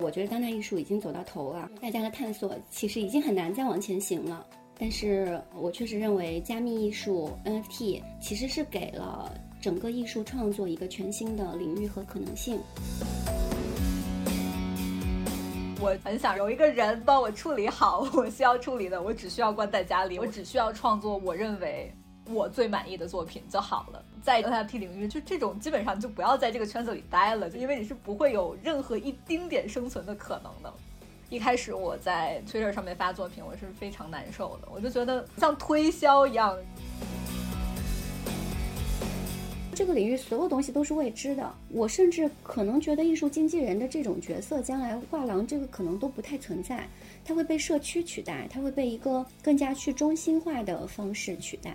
我觉得当代艺术已经走到头了，大家的探索其实已经很难再往前行了。但是我确实认为，加密艺术 NFT 其实是给了整个艺术创作一个全新的领域和可能性。我很想有一个人帮我处理好 我需要处理的，我只需要关在家里，我只需要创作我认为我最满意的作品就好了。在 NFT 领域，就这种基本上就不要在这个圈子里待了，就因为你是不会有任何一丁点生存的可能的。一开始我在 Twitter 上面发作品，我是非常难受的，我就觉得像推销一样。这个领域所有东西都是未知的，我甚至可能觉得艺术经纪人的这种角色，将来画廊这个可能都不太存在，它会被社区取代，它会被一个更加去中心化的方式取代。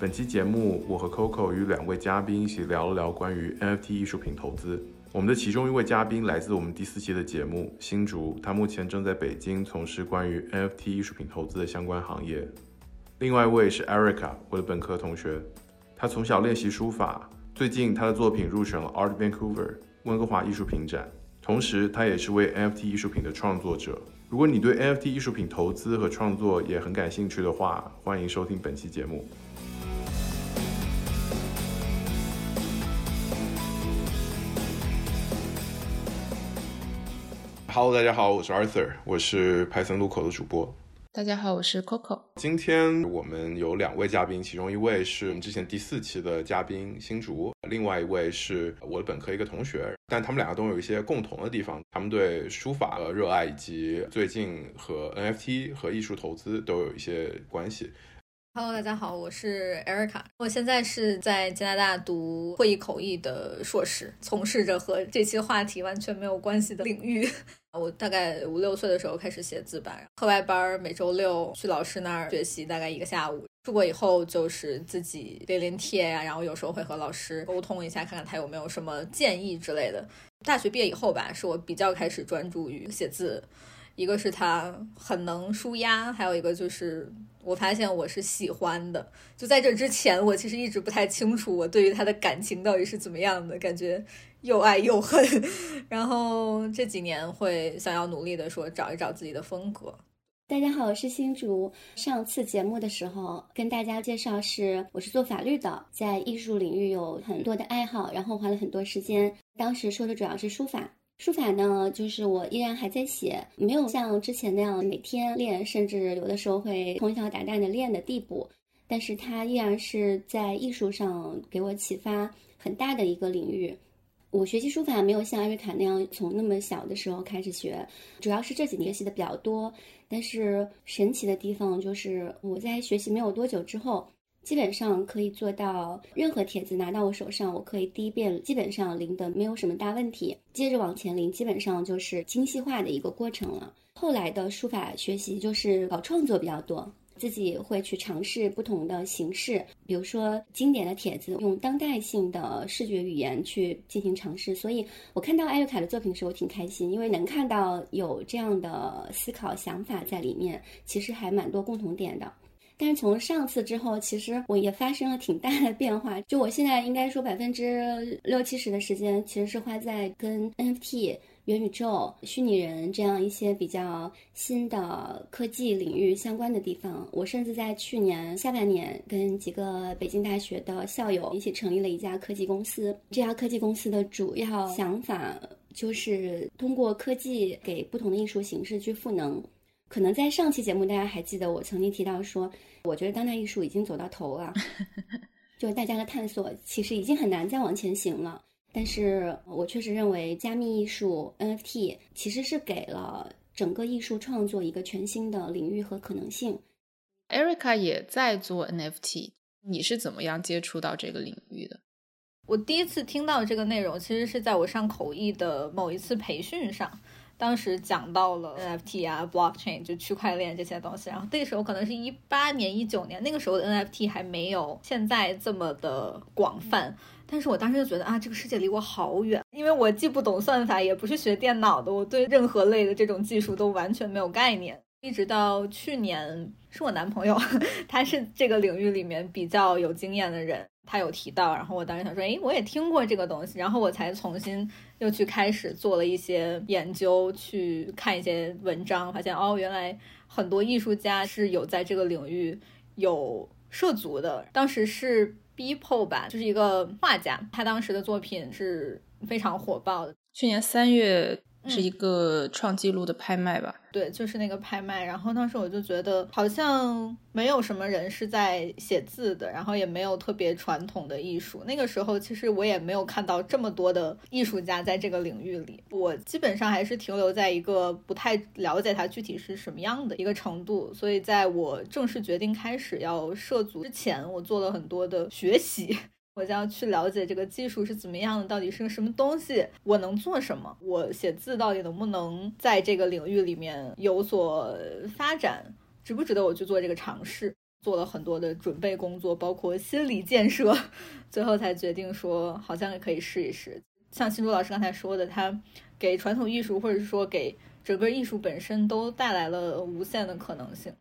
本期节目，我和 Coco 与两位嘉宾一起聊了聊关于 NFT 艺术品投资。我们的其中一位嘉宾来自我们第四期的节目新竹，他目前正在北京从事关于 NFT 艺术品投资的相关行业。另外一位是 Erica，我的本科同学，他从小练习书法，最近他的作品入选了 Art Vancouver 温哥华艺术品展，同时他也是位 NFT 艺术品的创作者。如果你对 NFT 艺术品投资和创作也很感兴趣的话，欢迎收听本期节目。Hello，大家好，我是 Arthur，我是 Python 路口的主播。大家好，我是 Coco。今天我们有两位嘉宾，其中一位是我们之前第四期的嘉宾新竹，另外一位是我的本科一个同学。但他们两个都有一些共同的地方，他们对书法的热爱，以及最近和 NFT 和艺术投资都有一些关系。Hello，大家好，我是 Erica，我现在是在加拿大读会议口译的硕士，从事着和这期话题完全没有关系的领域。我大概五六岁的时候开始写字吧，课外班每周六去老师那儿学习，大概一个下午。出国以后就是自己练练帖呀，然后有时候会和老师沟通一下，看看他有没有什么建议之类的。大学毕业以后吧，是我比较开始专注于写字，一个是它很能舒压，还有一个就是我发现我是喜欢的。就在这之前，我其实一直不太清楚我对于他的感情到底是怎么样的，感觉。又爱又恨，然后这几年会想要努力的说找一找自己的风格。大家好，我是新竹。上次节目的时候跟大家介绍是我是做法律的，在艺术领域有很多的爱好，然后花了很多时间。当时说的主要是书法，书法呢就是我依然还在写，没有像之前那样每天练，甚至有的时候会通宵达旦的练的地步。但是它依然是在艺术上给我启发很大的一个领域。我学习书法没有像艾瑞卡那样从那么小的时候开始学，主要是这几年学的比较多。但是神奇的地方就是我在学习没有多久之后，基本上可以做到任何帖子拿到我手上，我可以第一遍基本上临的没有什么大问题，接着往前临，基本上就是精细化的一个过程了。后来的书法学习就是搞创作比较多。自己会去尝试不同的形式，比如说经典的帖子，用当代性的视觉语言去进行尝试。所以我看到艾瑞卡的作品的时，我挺开心，因为能看到有这样的思考想法在里面，其实还蛮多共同点的。但是从上次之后，其实我也发生了挺大的变化。就我现在应该说百分之六七十的时间，其实是花在跟 NFT。元宇宙、虚拟人这样一些比较新的科技领域相关的地方，我甚至在去年下半年跟几个北京大学的校友一起成立了一家科技公司。这家科技公司的主要想法就是通过科技给不同的艺术形式去赋能。可能在上期节目大家还记得我曾经提到说，我觉得当代艺术已经走到头了，就大家的探索其实已经很难再往前行了。但是我确实认为，加密艺术 NFT 其实是给了整个艺术创作一个全新的领域和可能性。Erica 也在做 NFT，你是怎么样接触到这个领域的？我第一次听到这个内容，其实是在我上口译的某一次培训上，当时讲到了 NFT 啊、blockchain 就区块链这些东西。然后那个时候可能是一八年、一九年，那个时候的 NFT 还没有现在这么的广泛。但是我当时就觉得啊，这个世界离我好远，因为我既不懂算法，也不是学电脑的，我对任何类的这种技术都完全没有概念。一直到去年，是我男朋友，他是这个领域里面比较有经验的人，他有提到，然后我当时想说，诶，我也听过这个东西，然后我才重新又去开始做了一些研究，去看一些文章，发现哦，原来很多艺术家是有在这个领域有涉足的。当时是 Beeple 吧，就是一个画家，他当时的作品是非常火爆的。去年三月。是一个创纪录的拍卖吧？对，就是那个拍卖。然后当时我就觉得，好像没有什么人是在写字的，然后也没有特别传统的艺术。那个时候，其实我也没有看到这么多的艺术家在这个领域里。我基本上还是停留在一个不太了解它具体是什么样的一个程度。所以，在我正式决定开始要涉足之前，我做了很多的学习。我就要去了解这个技术是怎么样的，到底是个什么东西，我能做什么？我写字到底能不能在这个领域里面有所发展？值不值得我去做这个尝试？做了很多的准备工作，包括心理建设，最后才决定说，好像也可以试一试。像新竹老师刚才说的，他给传统艺术，或者是说给整个艺术本身，都带来了无限的可能性。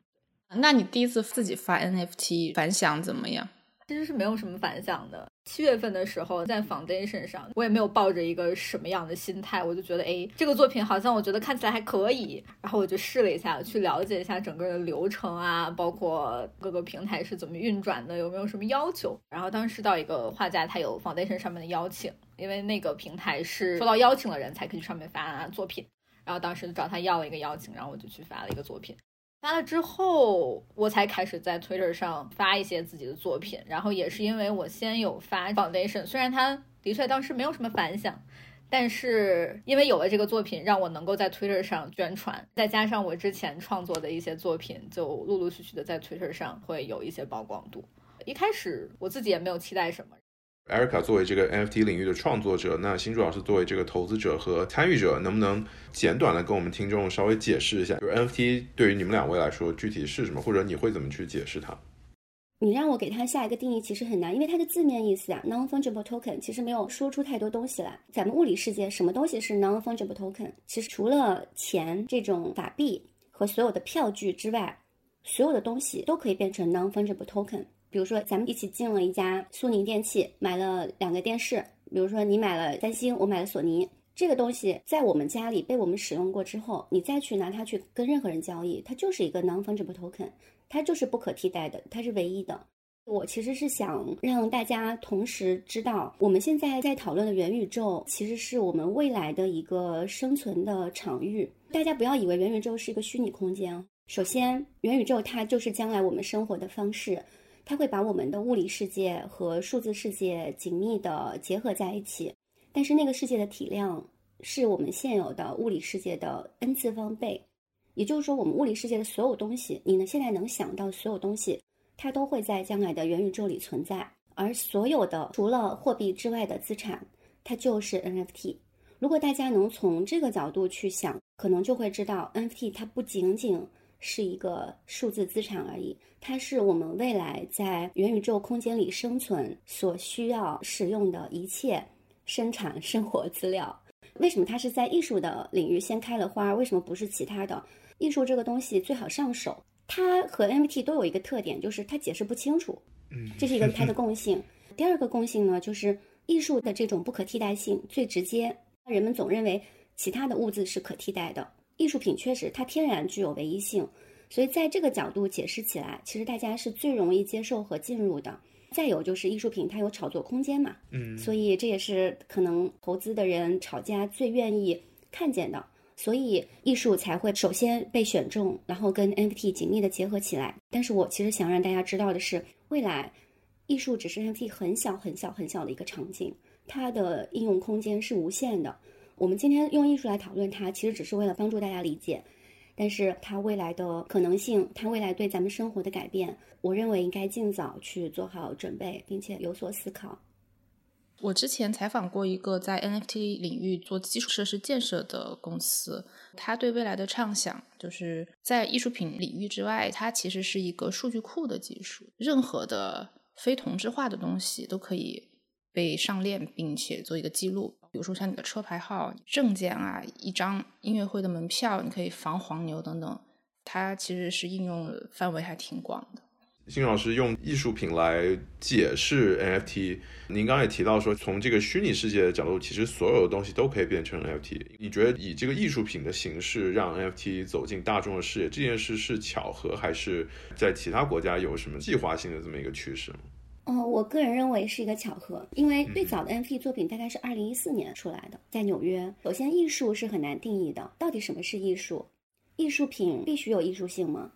那你第一次自己发 NFT 反响怎么样？其实是没有什么反响的。七月份的时候，在 Foundation 上，我也没有抱着一个什么样的心态，我就觉得，哎，这个作品好像我觉得看起来还可以，然后我就试了一下，去了解一下整个的流程啊，包括各个平台是怎么运转的，有没有什么要求。然后当时到一个画家，他有 Foundation 上面的邀请，因为那个平台是收到邀请的人才可以去上面发作品。然后当时找他要了一个邀请，然后我就去发了一个作品。发了之后，我才开始在 Twitter 上发一些自己的作品。然后也是因为我先有发 Foundation，虽然它的确当时没有什么反响，但是因为有了这个作品，让我能够在 Twitter 上宣传，再加上我之前创作的一些作品，就陆陆续续的在 Twitter 上会有一些曝光度。一开始我自己也没有期待什么。Erica 作为这个 NFT 领域的创作者，那新主老师作为这个投资者和参与者，能不能简短的跟我们听众稍微解释一下，就是 NFT 对于你们两位来说具体是什么，或者你会怎么去解释它？你让我给它下一个定义，其实很难，因为它的字面意思啊，non-fungible token 其实没有说出太多东西来。咱们物理世界什么东西是 non-fungible token？其实除了钱这种法币和所有的票据之外，所有的东西都可以变成 non-fungible token。比如说，咱们一起进了一家苏宁电器，买了两个电视。比如说，你买了三星，我买了索尼。这个东西在我们家里被我们使用过之后，你再去拿它去跟任何人交易，它就是一个 non-fungible token，它就是不可替代的，它是唯一的。我其实是想让大家同时知道，我们现在在讨论的元宇宙，其实是我们未来的一个生存的场域。大家不要以为元宇宙是一个虚拟空间。首先，元宇宙它就是将来我们生活的方式。它会把我们的物理世界和数字世界紧密的结合在一起，但是那个世界的体量是我们现有的物理世界的 n 次方倍，也就是说，我们物理世界的所有东西，你呢现在能想到所有东西，它都会在将来的元宇宙里存在，而所有的除了货币之外的资产，它就是 NFT。如果大家能从这个角度去想，可能就会知道 NFT 它不仅仅。是一个数字资产而已，它是我们未来在元宇宙空间里生存所需要使用的一切生产生活资料。为什么它是在艺术的领域先开了花？为什么不是其他的？艺术这个东西最好上手，它和 NFT 都有一个特点，就是它解释不清楚。嗯，这是一个它的 共性。第二个共性呢，就是艺术的这种不可替代性最直接。人们总认为其他的物质是可替代的。艺术品确实，它天然具有唯一性，所以在这个角度解释起来，其实大家是最容易接受和进入的。再有就是艺术品它有炒作空间嘛，嗯，所以这也是可能投资的人、炒家最愿意看见的，所以艺术才会首先被选中，然后跟 NFT 紧密的结合起来。但是我其实想让大家知道的是，未来艺术只是 NFT 很小很小很小的一个场景，它的应用空间是无限的。我们今天用艺术来讨论它，其实只是为了帮助大家理解，但是它未来的可能性，它未来对咱们生活的改变，我认为应该尽早去做好准备，并且有所思考。我之前采访过一个在 NFT 领域做基础设施建设的公司，他对未来的畅想就是在艺术品领域之外，它其实是一个数据库的技术，任何的非同质化的东西都可以被上链，并且做一个记录。比如说像你的车牌号、证件啊，一张音乐会的门票，你可以防黄牛等等，它其实是应用范围还挺广的。新老师用艺术品来解释 NFT，您刚刚也提到说，从这个虚拟世界的角度，其实所有的东西都可以变成 NFT。你觉得以这个艺术品的形式让 NFT 走进大众的视野，这件事是巧合，还是在其他国家有什么计划性的这么一个趋势？哦，我个人认为是一个巧合，因为最早的 NFT 作品大概是二零一四年出来的，在纽约。首先，艺术是很难定义的，到底什么是艺术？艺术品必须有艺术性吗？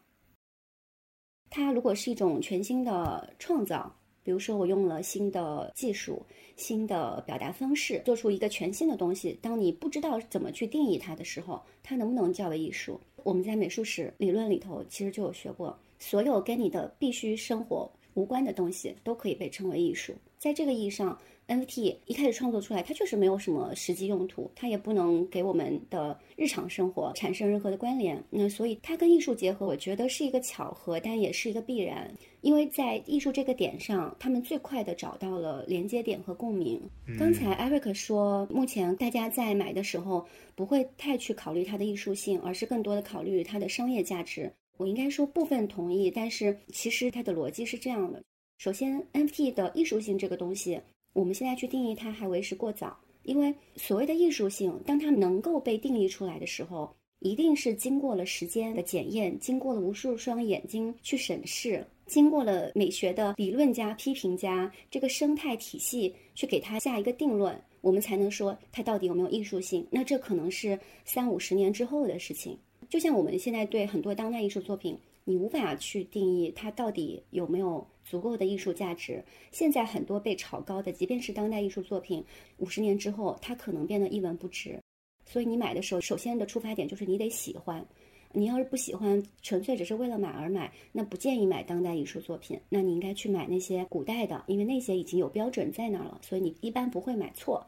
它如果是一种全新的创造，比如说我用了新的技术、新的表达方式，做出一个全新的东西，当你不知道怎么去定义它的时候，它能不能叫为艺术？我们在美术史理论里头其实就有学过，所有跟你的必须生活无关的东西都可以被称为艺术。在这个意义上。NFT 一开始创作出来，它确实没有什么实际用途，它也不能给我们的日常生活产生任何的关联。那所以它跟艺术结合，我觉得是一个巧合，但也是一个必然。因为在艺术这个点上，他们最快的找到了连接点和共鸣。刚才 Eric 说，目前大家在买的时候不会太去考虑它的艺术性，而是更多的考虑它的商业价值。我应该说部分同意，但是其实它的逻辑是这样的：首先，NFT 的艺术性这个东西。我们现在去定义它还为时过早，因为所谓的艺术性，当它能够被定义出来的时候，一定是经过了时间的检验，经过了无数双眼睛去审视，经过了美学的理论家、批评家这个生态体系去给它下一个定论，我们才能说它到底有没有艺术性。那这可能是三五十年之后的事情。就像我们现在对很多当代艺术作品，你无法去定义它到底有没有。足够的艺术价值，现在很多被炒高的，即便是当代艺术作品，五十年之后，它可能变得一文不值。所以你买的时候，首先的出发点就是你得喜欢。你要是不喜欢，纯粹只是为了买而买，那不建议买当代艺术作品。那你应该去买那些古代的，因为那些已经有标准在那儿了，所以你一般不会买错。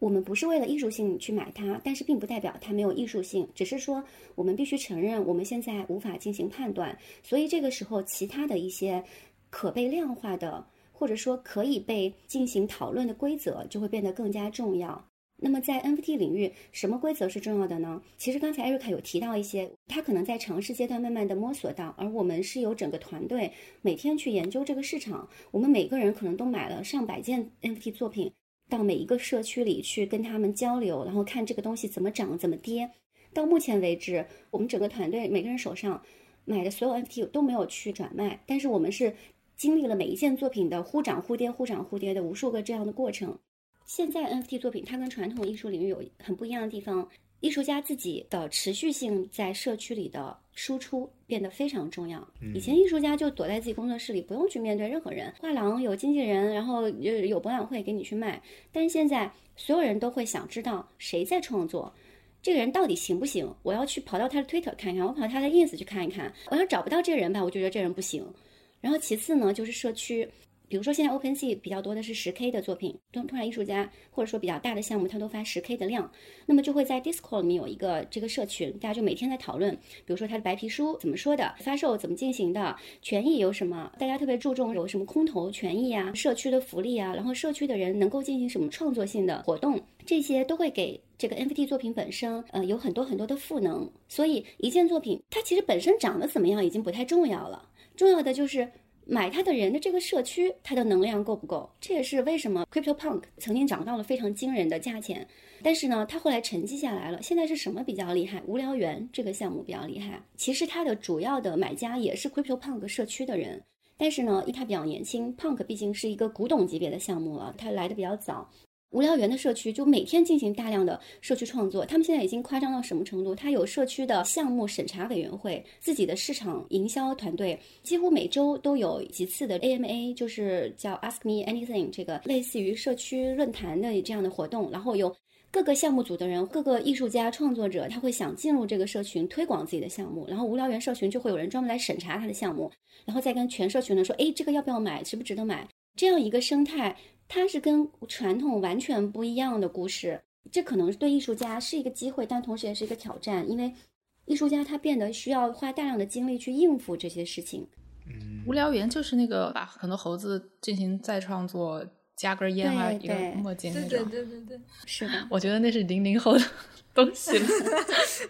我们不是为了艺术性去买它，但是并不代表它没有艺术性，只是说我们必须承认，我们现在无法进行判断。所以这个时候，其他的一些。可被量化的，或者说可以被进行讨论的规则，就会变得更加重要。那么在 NFT 领域，什么规则是重要的呢？其实刚才艾瑞卡有提到一些，他可能在尝试阶段慢慢的摸索到，而我们是有整个团队每天去研究这个市场。我们每个人可能都买了上百件 NFT 作品，到每一个社区里去跟他们交流，然后看这个东西怎么涨怎么跌。到目前为止，我们整个团队每个人手上买的所有 NFT 都没有去转卖，但是我们是。经历了每一件作品的忽涨忽跌、忽涨忽跌的无数个这样的过程。现在 NFT 作品它跟传统艺术领域有很不一样的地方，艺术家自己的持续性在社区里的输出变得非常重要。以前艺术家就躲在自己工作室里，不用去面对任何人，画廊有经纪人，然后有有博览会给你去卖。但是现在所有人都会想知道谁在创作，这个人到底行不行？我要去跑到他的 Twitter 看一看，我跑到他的 Ins 去看一看。我要找不到这个人吧，我就觉得这人不行。然后其次呢，就是社区，比如说现在 OpenSea 比较多的是十 K 的作品，通通常艺术家或者说比较大的项目，他都发十 K 的量，那么就会在 Discord 里面有一个这个社群，大家就每天在讨论，比如说他的白皮书怎么说的，发售怎么进行的，权益有什么，大家特别注重有什么空投权益啊，社区的福利啊，然后社区的人能够进行什么创作性的活动，这些都会给这个 NFT 作品本身，呃，有很多很多的赋能，所以一件作品它其实本身长得怎么样已经不太重要了。重要的就是买它的人的这个社区，它的能量够不够？这也是为什么 Crypto Punk 曾经涨到了非常惊人的价钱，但是呢，它后来沉寂下来了。现在是什么比较厉害？无聊猿这个项目比较厉害。其实它的主要的买家也是 Crypto Punk 社区的人，但是呢，因为它比较年轻，Punk 毕竟是一个古董级别的项目了，它来的比较早。无聊猿的社区就每天进行大量的社区创作，他们现在已经夸张到什么程度？他有社区的项目审查委员会，自己的市场营销团队，几乎每周都有几次的 AMA，就是叫 Ask Me Anything，这个类似于社区论坛的这样的活动。然后有各个项目组的人，各个艺术家创作者，他会想进入这个社群推广自己的项目，然后无聊猿社群就会有人专门来审查他的项目，然后再跟全社群的说，哎，这个要不要买，值不值得买？这样一个生态。它是跟传统完全不一样的故事。这可能对艺术家是一个机会，但同时也是一个挑战，因为艺术家他变得需要花大量的精力去应付这些事情。嗯，无聊猿就是那个把很多猴子进行再创作，加根烟啊，一个墨镜那种。对对对对，是的。我觉得那是零零后的东西了。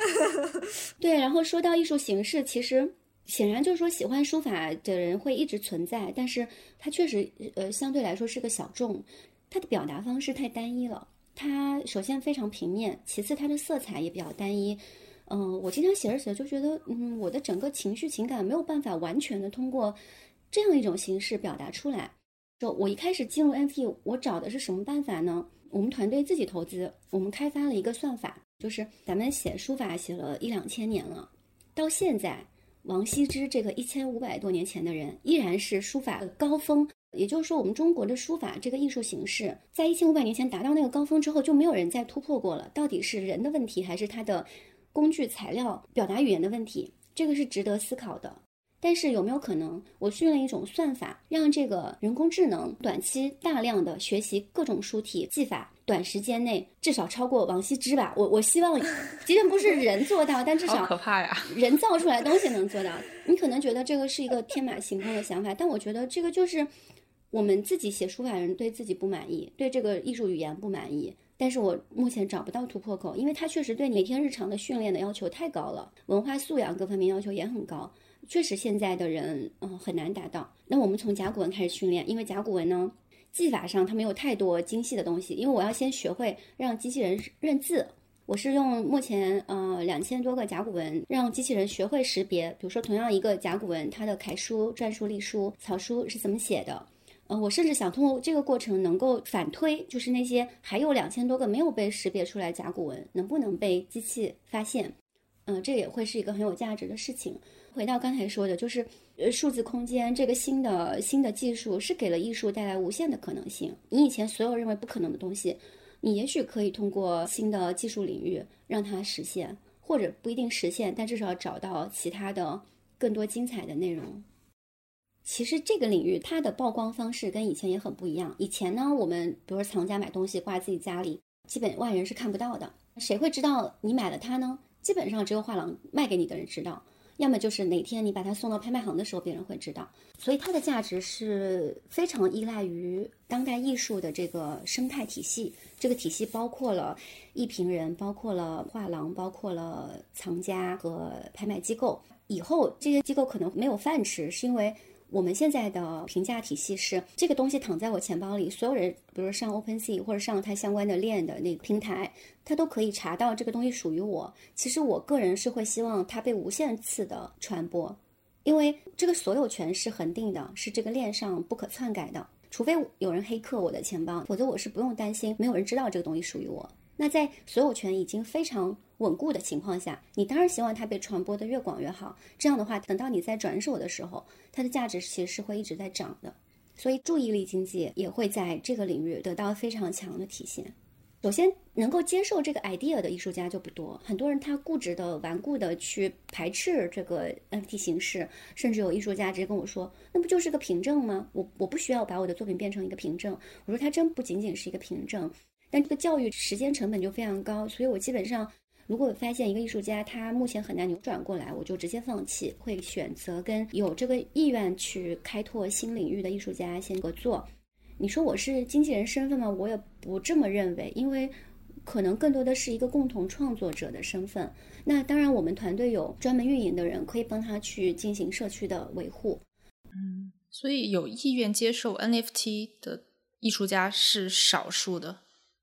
对，然后说到艺术形式，其实显然就是说喜欢书法的人会一直存在，但是它确实呃相对来说是个小众，它的表达方式太单一了。它首先非常平面，其次它的色彩也比较单一。嗯，我经常写着写着就觉得，嗯，我的整个情绪情感没有办法完全的通过这样一种形式表达出来。就我一开始进入 NFT，我找的是什么办法呢？我们团队自己投资，我们开发了一个算法，就是咱们写书法写了一两千年了，到现在，王羲之这个一千五百多年前的人依然是书法的高峰。也就是说，我们中国的书法这个艺术形式，在一千五百年前达到那个高峰之后，就没有人再突破过了。到底是人的问题，还是它的工具材料、表达语言的问题？这个是值得思考的。但是有没有可能，我训练一种算法，让这个人工智能短期大量的学习各种书体技法，短时间内至少超过王羲之吧？我我希望，即便不是人做到，但至少可怕呀，人造出来东西能做到。你可能觉得这个是一个天马行空的想法，但我觉得这个就是。我们自己写书法人对自己不满意，对这个艺术语言不满意，但是我目前找不到突破口，因为它确实对每天日常的训练的要求太高了，文化素养各方面要求也很高，确实现在的人嗯很难达到。那我们从甲骨文开始训练，因为甲骨文呢技法上它没有太多精细的东西，因为我要先学会让机器人认字，我是用目前呃两千多个甲骨文让机器人学会识别，比如说同样一个甲骨文，它的楷书、篆书、隶书、草书是怎么写的。呃，我甚至想通过这个过程能够反推，就是那些还有两千多个没有被识别出来甲骨文，能不能被机器发现？嗯，这也会是一个很有价值的事情。回到刚才说的，就是呃，数字空间这个新的新的技术是给了艺术带来无限的可能性。你以前所有认为不可能的东西，你也许可以通过新的技术领域让它实现，或者不一定实现，但至少找到其他的更多精彩的内容。其实这个领域它的曝光方式跟以前也很不一样。以前呢，我们比如说藏家买东西挂自己家里，基本外人是看不到的。谁会知道你买了它呢？基本上只有画廊卖给你的人知道，要么就是哪天你把它送到拍卖行的时候，别人会知道。所以它的价值是非常依赖于当代艺术的这个生态体系。这个体系包括了艺评人，包括了画廊，包括了藏家和拍卖机构。以后这些机构可能没有饭吃，是因为。我们现在的评价体系是，这个东西躺在我钱包里，所有人，比如上 OpenSea 或者上它相关的链的那个平台，它都可以查到这个东西属于我。其实我个人是会希望它被无限次的传播，因为这个所有权是恒定的，是这个链上不可篡改的，除非有人黑客我的钱包，否则我是不用担心没有人知道这个东西属于我。那在所有权已经非常稳固的情况下，你当然希望它被传播的越广越好。这样的话，等到你在转手的时候，它的价值其实是会一直在涨的。所以，注意力经济也会在这个领域得到非常强的体现。首先，能够接受这个 idea 的艺术家就不多，很多人他固执的、顽固的去排斥这个 NFT 形式，甚至有艺术家直接跟我说：“那不就是个凭证吗？我我不需要把我的作品变成一个凭证。”我说：“它真不仅仅是一个凭证。”但这个教育时间成本就非常高，所以我基本上，如果发现一个艺术家他目前很难扭转过来，我就直接放弃，会选择跟有这个意愿去开拓新领域的艺术家先合作。你说我是经纪人身份吗？我也不这么认为，因为可能更多的是一个共同创作者的身份。那当然，我们团队有专门运营的人可以帮他去进行社区的维护。嗯，所以有意愿接受 NFT 的艺术家是少数的。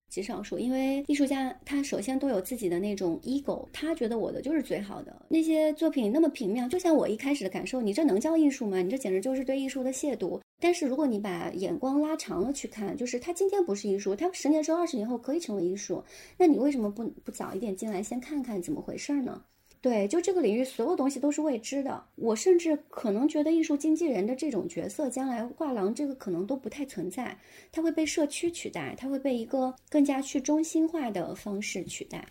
极少数，因为艺术家他首先都有自己的那种 ego，他觉得我的就是最好的。那些作品那么平面，就像我一开始的感受，你这能叫艺术吗？你这简直就是对艺术的亵渎。但是如果你把眼光拉长了去看，就是他今天不是艺术，他十年之后、二十年后可以成为艺术，那你为什么不不早一点进来先看看怎么回事呢？对，就这个领域，所有东西都是未知的。我甚至可能觉得，艺术经纪人的这种角色，将来画廊这个可能都不太存在，它会被社区取代，它会被一个更加去中心化的方式取代。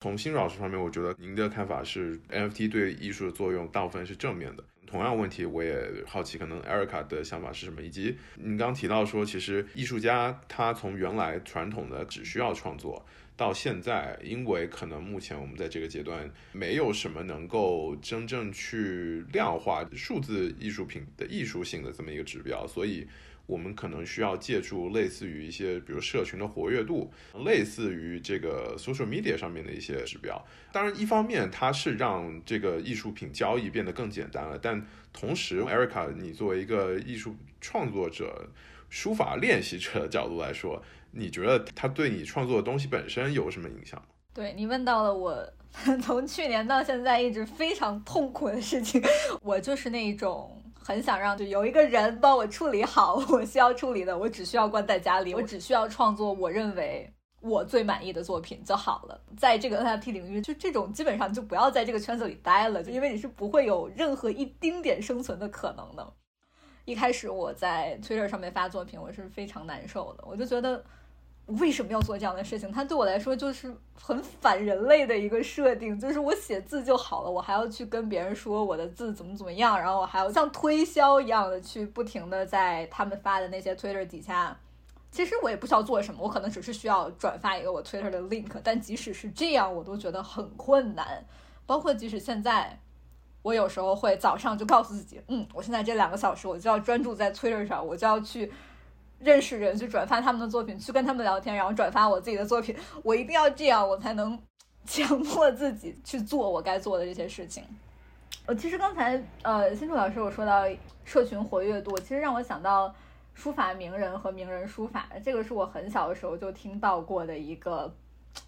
从新老师方面，我觉得您的看法是，NFT 对艺术的作用大部分是正面的。同样问题，我也好奇，可能 Erica 的想法是什么，以及你刚刚提到说，其实艺术家他从原来传统的只需要创作。到现在，因为可能目前我们在这个阶段没有什么能够真正去量化数字艺术品的艺术性的这么一个指标，所以我们可能需要借助类似于一些，比如社群的活跃度，类似于这个 social media 上面的一些指标。当然，一方面它是让这个艺术品交易变得更简单了，但同时，Erica，你作为一个艺术创作者、书法练习者的角度来说。你觉得它对你创作的东西本身有什么影响吗？对你问到了我 从去年到现在一直非常痛苦的事情，我就是那一种很想让就有一个人帮我处理好我需要处理的，我只需要关在家里，我只需要创作我认为我最满意的作品就好了。在这个 NFT 领域，就这种基本上就不要在这个圈子里待了，就因为你是不会有任何一丁点生存的可能的。一开始我在 Twitter 上面发作品，我是非常难受的，我就觉得。为什么要做这样的事情？它对我来说就是很反人类的一个设定，就是我写字就好了，我还要去跟别人说我的字怎么怎么样，然后我还要像推销一样的去不停的在他们发的那些 Twitter 底下，其实我也不需要做什么，我可能只是需要转发一个我 Twitter 的 link，但即使是这样，我都觉得很困难。包括即使现在，我有时候会早上就告诉自己，嗯，我现在这两个小时我就要专注在 Twitter 上，我就要去。认识人去转发他们的作品，去跟他们聊天，然后转发我自己的作品。我一定要这样，我才能强迫自己去做我该做的这些事情。呃，其实刚才呃，新竹老师有说到社群活跃度，其实让我想到书法名人和名人书法，这个是我很小的时候就听到过的一个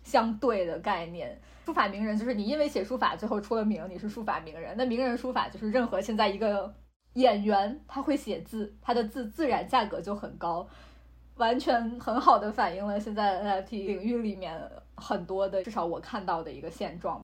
相对的概念。书法名人就是你因为写书法最后出了名，你是书法名人。那名人书法就是任何现在一个。演员他会写字，他的字自然价格就很高，完全很好的反映了现在 NFT 领域里面很多的，至少我看到的一个现状。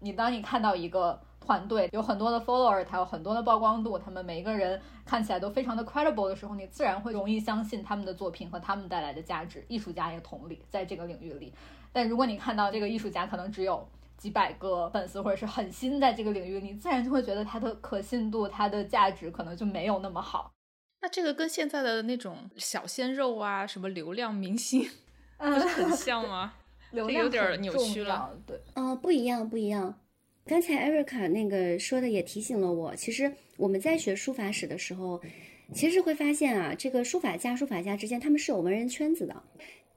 你当你看到一个团队有很多的 follower，他有很多的曝光度，他们每一个人看起来都非常的 credible 的时候，你自然会容易相信他们的作品和他们带来的价值。艺术家也同理，在这个领域里，但如果你看到这个艺术家可能只有。几百个粉丝或者是很新在这个领域，你自然就会觉得它的可信度、它的价值可能就没有那么好。那这个跟现在的那种小鲜肉啊，什么流量明星，不是很像吗？流 量有点扭曲了。对，嗯，不一样，不一样。刚才艾瑞卡那个说的也提醒了我，其实我们在学书法史的时候，其实会发现啊，这个书法家、书法家之间他们是有文人圈子的。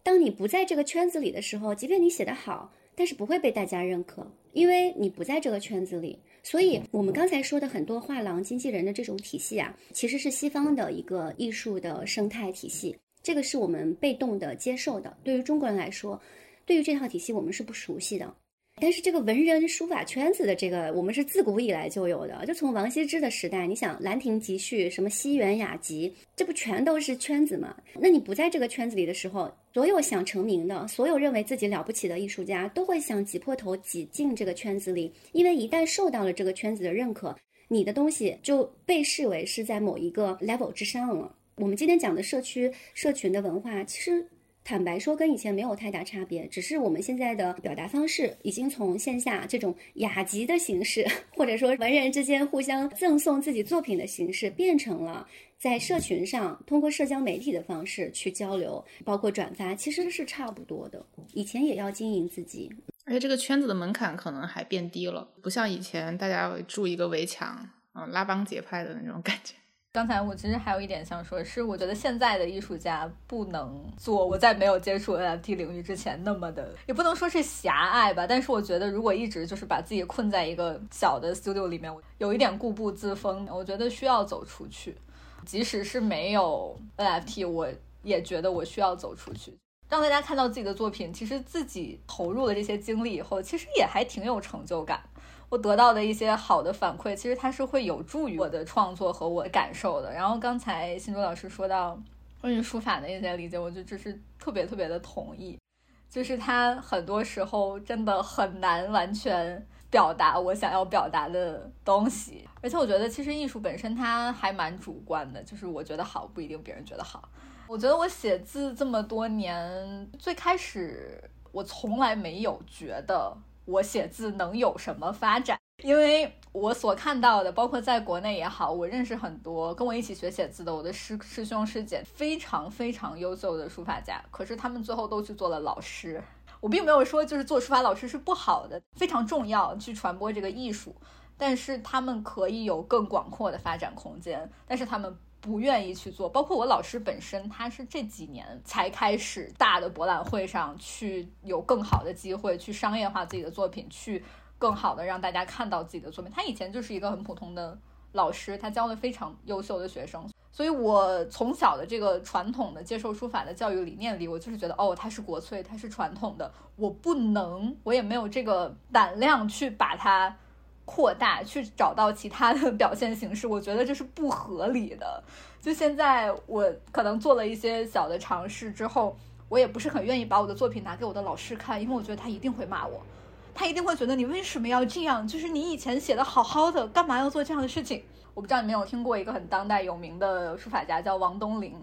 当你不在这个圈子里的时候，即便你写得好。但是不会被大家认可，因为你不在这个圈子里。所以，我们刚才说的很多画廊、经纪人的这种体系啊，其实是西方的一个艺术的生态体系，这个是我们被动的接受的。对于中国人来说，对于这套体系，我们是不熟悉的。但是这个文人书法圈子的这个，我们是自古以来就有的，就从王羲之的时代，你想《兰亭集序》什么《西园雅集》，这不全都是圈子吗？那你不在这个圈子里的时候，所有想成名的，所有认为自己了不起的艺术家，都会想挤破头挤进这个圈子里，因为一旦受到了这个圈子的认可，你的东西就被视为是在某一个 level 之上了。我们今天讲的社区社群的文化，其实。坦白说，跟以前没有太大差别，只是我们现在的表达方式已经从线下这种雅集的形式，或者说文人之间互相赠送自己作品的形式，变成了在社群上通过社交媒体的方式去交流，包括转发，其实是差不多的。以前也要经营自己，而且这个圈子的门槛可能还变低了，不像以前大家筑一个围墙，嗯，拉帮结派的那种感觉。刚才我其实还有一点想说，是我觉得现在的艺术家不能做我在没有接触 NFT 领域之前那么的，也不能说是狭隘吧。但是我觉得，如果一直就是把自己困在一个小的 studio 里面，我有一点固步自封，我觉得需要走出去。即使是没有 NFT，我也觉得我需要走出去，让大家看到自己的作品。其实自己投入了这些精力以后，其实也还挺有成就感。我得到的一些好的反馈，其实它是会有助于我的创作和我感受的。然后刚才新竹老师说到关于书法的一些理解，我就就是特别特别的同意。就是它很多时候真的很难完全表达我想要表达的东西，而且我觉得其实艺术本身它还蛮主观的，就是我觉得好不一定别人觉得好。我觉得我写字这么多年，最开始我从来没有觉得。我写字能有什么发展？因为我所看到的，包括在国内也好，我认识很多跟我一起学写字的我的师师兄师姐，非常非常优秀的书法家，可是他们最后都去做了老师。我并没有说就是做书法老师是不好的，非常重要，去传播这个艺术。但是他们可以有更广阔的发展空间，但是他们不愿意去做。包括我老师本身，他是这几年才开始大的博览会上去有更好的机会去商业化自己的作品，去更好的让大家看到自己的作品。他以前就是一个很普通的老师，他教了非常优秀的学生。所以我从小的这个传统的接受书法的教育理念里，我就是觉得，哦，它是国粹，它是传统的，我不能，我也没有这个胆量去把它。扩大去找到其他的 表现形式，我觉得这是不合理的。就现在我可能做了一些小的尝试之后，我也不是很愿意把我的作品拿给我的老师看，因为我觉得他一定会骂我，他一定会觉得你为什么要这样？就是你以前写的好好的，干嘛要做这样的事情？我不知道你们有听过一个很当代有名的书法家叫王东林。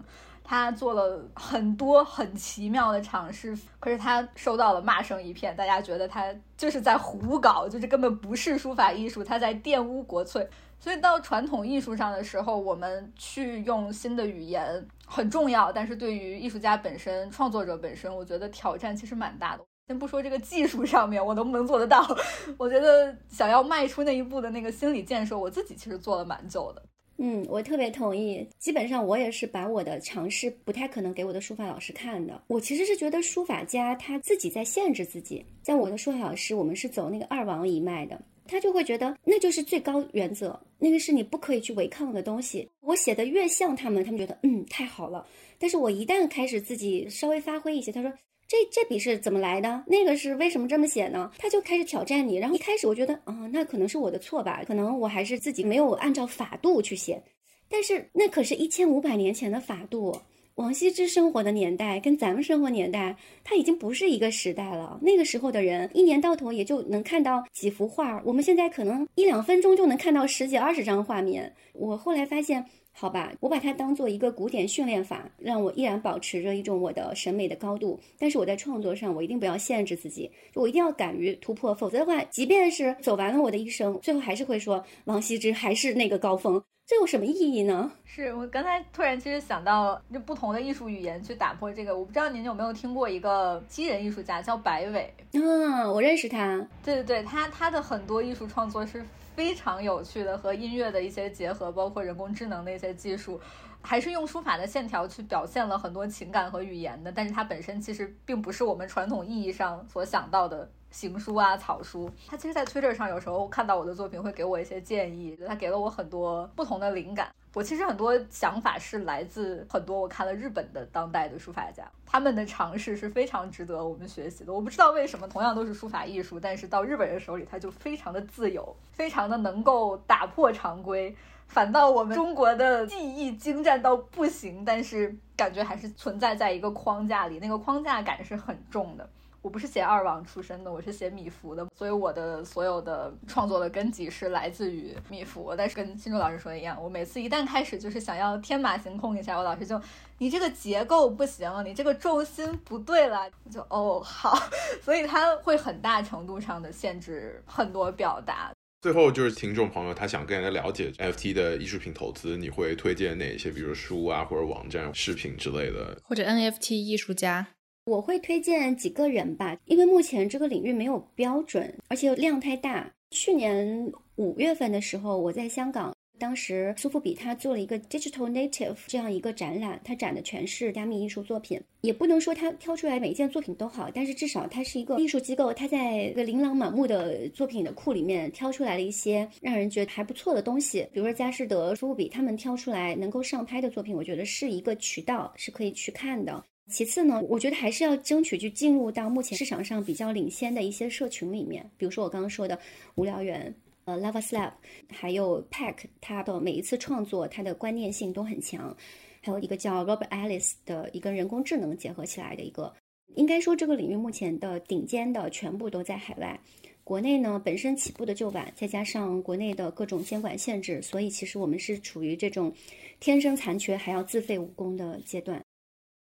他做了很多很奇妙的尝试，可是他收到了骂声一片，大家觉得他就是在胡搞，就是根本不是书法艺术，他在玷污国粹。所以到传统艺术上的时候，我们去用新的语言很重要，但是对于艺术家本身、创作者本身，我觉得挑战其实蛮大的。先不说这个技术上面我能不能做得到，我觉得想要迈出那一步的那个心理建设，我自己其实做了蛮久的。嗯，我特别同意。基本上我也是把我的尝试不太可能给我的书法老师看的。我其实是觉得书法家他自己在限制自己。像我的书法老师，我们是走那个二王一脉的，他就会觉得那就是最高原则，那个是你不可以去违抗的东西。我写的越像他们，他们觉得嗯太好了。但是我一旦开始自己稍微发挥一些，他说。这这笔是怎么来的？那个是为什么这么写呢？他就开始挑战你。然后一开始我觉得啊，那可能是我的错吧，可能我还是自己没有按照法度去写。但是那可是一千五百年前的法度，王羲之生活的年代跟咱们生活年代，他已经不是一个时代了。那个时候的人一年到头也就能看到几幅画，我们现在可能一两分钟就能看到十几二十张画面。我后来发现。好吧，我把它当做一个古典训练法，让我依然保持着一种我的审美的高度。但是我在创作上，我一定不要限制自己，我一定要敢于突破。否则的话，即便是走完了我的一生，最后还是会说王羲之还是那个高峰，这有什么意义呢？是我刚才突然其实想到，就不同的艺术语言去打破这个。我不知道您有没有听过一个机人艺术家叫白伟？嗯，我认识他。对对对，他他的很多艺术创作是。非常有趣的和音乐的一些结合，包括人工智能的一些技术，还是用书法的线条去表现了很多情感和语言的。但是它本身其实并不是我们传统意义上所想到的行书啊、草书。他其实，在 Twitter 上有时候看到我的作品，会给我一些建议，他给了我很多不同的灵感。我其实很多想法是来自很多我看了日本的当代的书法家，他们的尝试是非常值得我们学习的。我不知道为什么，同样都是书法艺术，但是到日本人手里，他就非常的自由，非常的能够打破常规，反倒我们中国的技艺精湛到不行，但是感觉还是存在在一个框架里，那个框架感是很重的。我不是写二王出身的，我是写米芾的，所以我的所有的创作的根基是来自于米芾。但是跟新竹老师说的一样，我每次一旦开始就是想要天马行空一下，我老师就你这个结构不行，你这个重心不对了，我就哦好，所以他会很大程度上的限制很多表达。最后就是听众朋友他想更加了解 FT 的艺术品投资，你会推荐哪些？比如书啊，或者网站、视频之类的，或者 NFT 艺术家。我会推荐几个人吧，因为目前这个领域没有标准，而且量太大。去年五月份的时候，我在香港，当时苏富比他做了一个 Digital Native 这样一个展览，他展的全是加密艺术作品。也不能说他挑出来每一件作品都好，但是至少他是一个艺术机构，他在一个琳琅满目的作品的库里面挑出来了一些让人觉得还不错的东西。比如说佳士得、苏富比他们挑出来能够上拍的作品，我觉得是一个渠道，是可以去看的。其次呢，我觉得还是要争取去进入到目前市场上比较领先的一些社群里面，比如说我刚刚说的无聊猿，呃，Lava Slab，还有 Pack，它的每一次创作它的观念性都很强，还有一个叫 Robert Alice 的一个人工智能结合起来的一个，应该说这个领域目前的顶尖的全部都在海外，国内呢本身起步的就晚，再加上国内的各种监管限制，所以其实我们是处于这种天生残缺还要自废武功的阶段。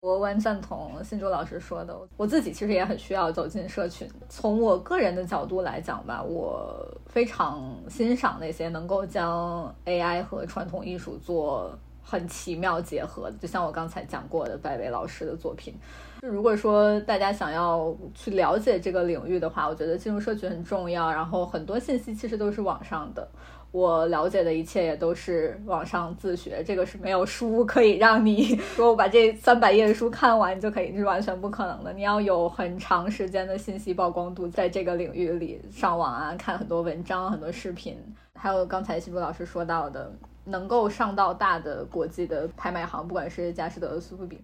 我完赞同新竹老师说的，我自己其实也很需要走进社群。从我个人的角度来讲吧，我非常欣赏那些能够将 AI 和传统艺术做很奇妙结合的，就像我刚才讲过的白伟老师的作品。如果说大家想要去了解这个领域的话，我觉得进入社群很重要。然后很多信息其实都是网上的。我了解的一切也都是网上自学，这个是没有书可以让你 说我把这三百页的书看完就可以，这是完全不可能的。你要有很长时间的信息曝光度，在这个领域里上网啊，看很多文章、很多视频，还有刚才西竹老师说到的，能够上到大的国际的拍卖行，不管是佳士得、苏富比，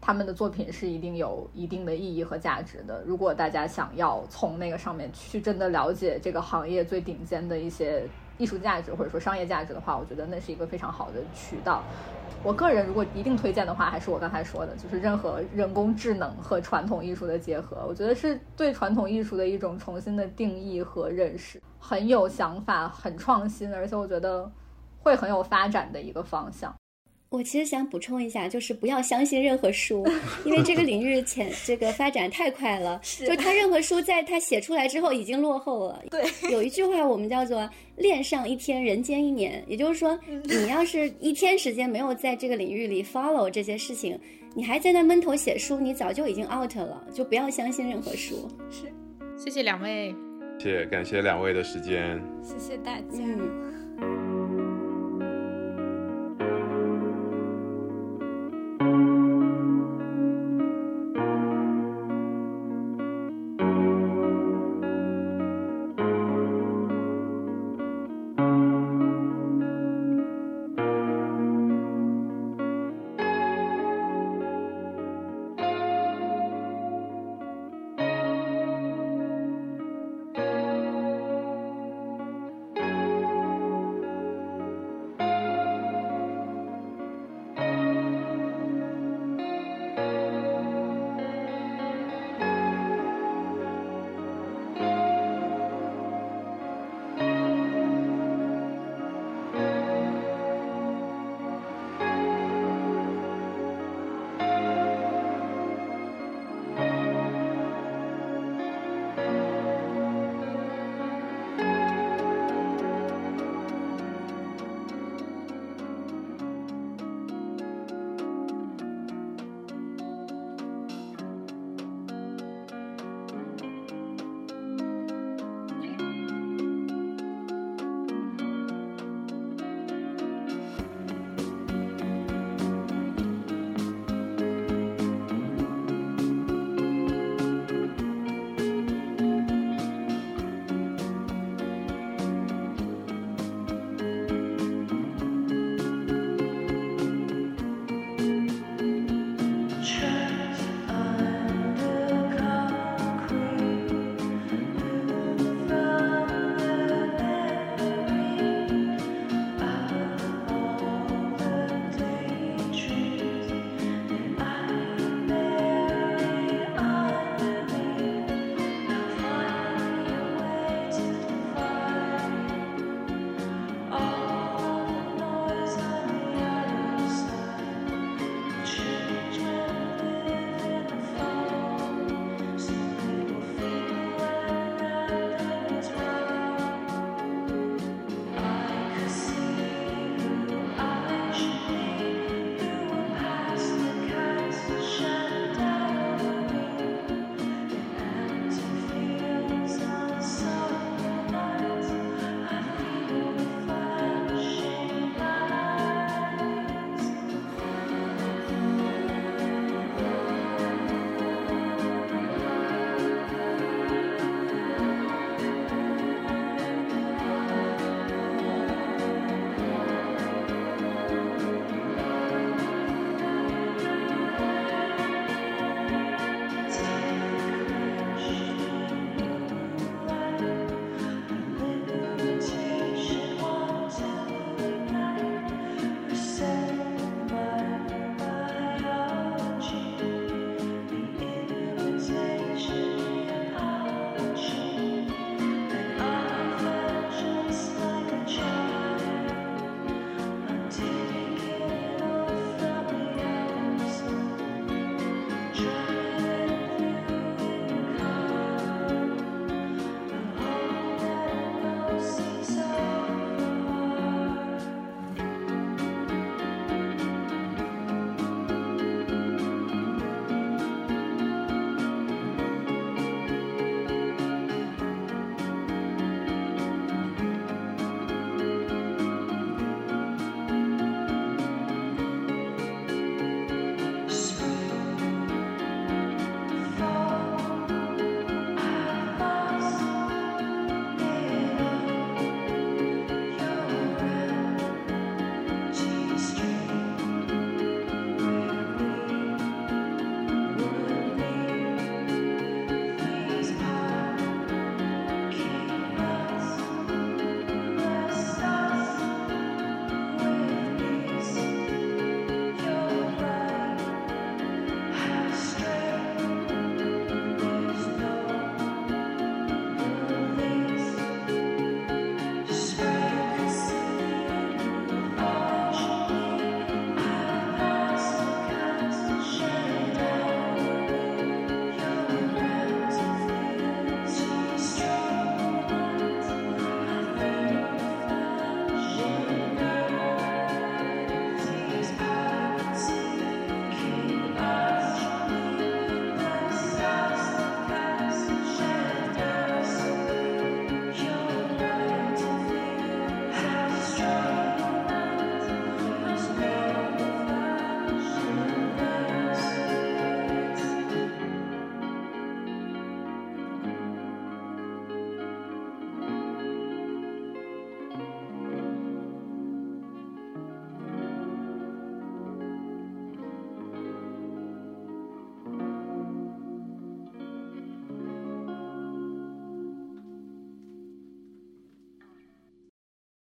他们的作品是一定有一定的意义和价值的。如果大家想要从那个上面去真的了解这个行业最顶尖的一些。艺术价值或者说商业价值的话，我觉得那是一个非常好的渠道。我个人如果一定推荐的话，还是我刚才说的，就是任何人工智能和传统艺术的结合，我觉得是对传统艺术的一种重新的定义和认识，很有想法，很创新，而且我觉得会很有发展的一个方向。我其实想补充一下，就是不要相信任何书，因为这个领域前这个发展太快了，就他任何书在他写出来之后已经落后了。对，有一句话我们叫做“恋上一天，人间一年”，也就是说，你要是一天时间没有在这个领域里 follow 这些事情，你还在那闷头写书，你早就已经 out 了。就不要相信任何书。是，谢谢两位，谢谢感谢两位的时间，谢谢大家。嗯。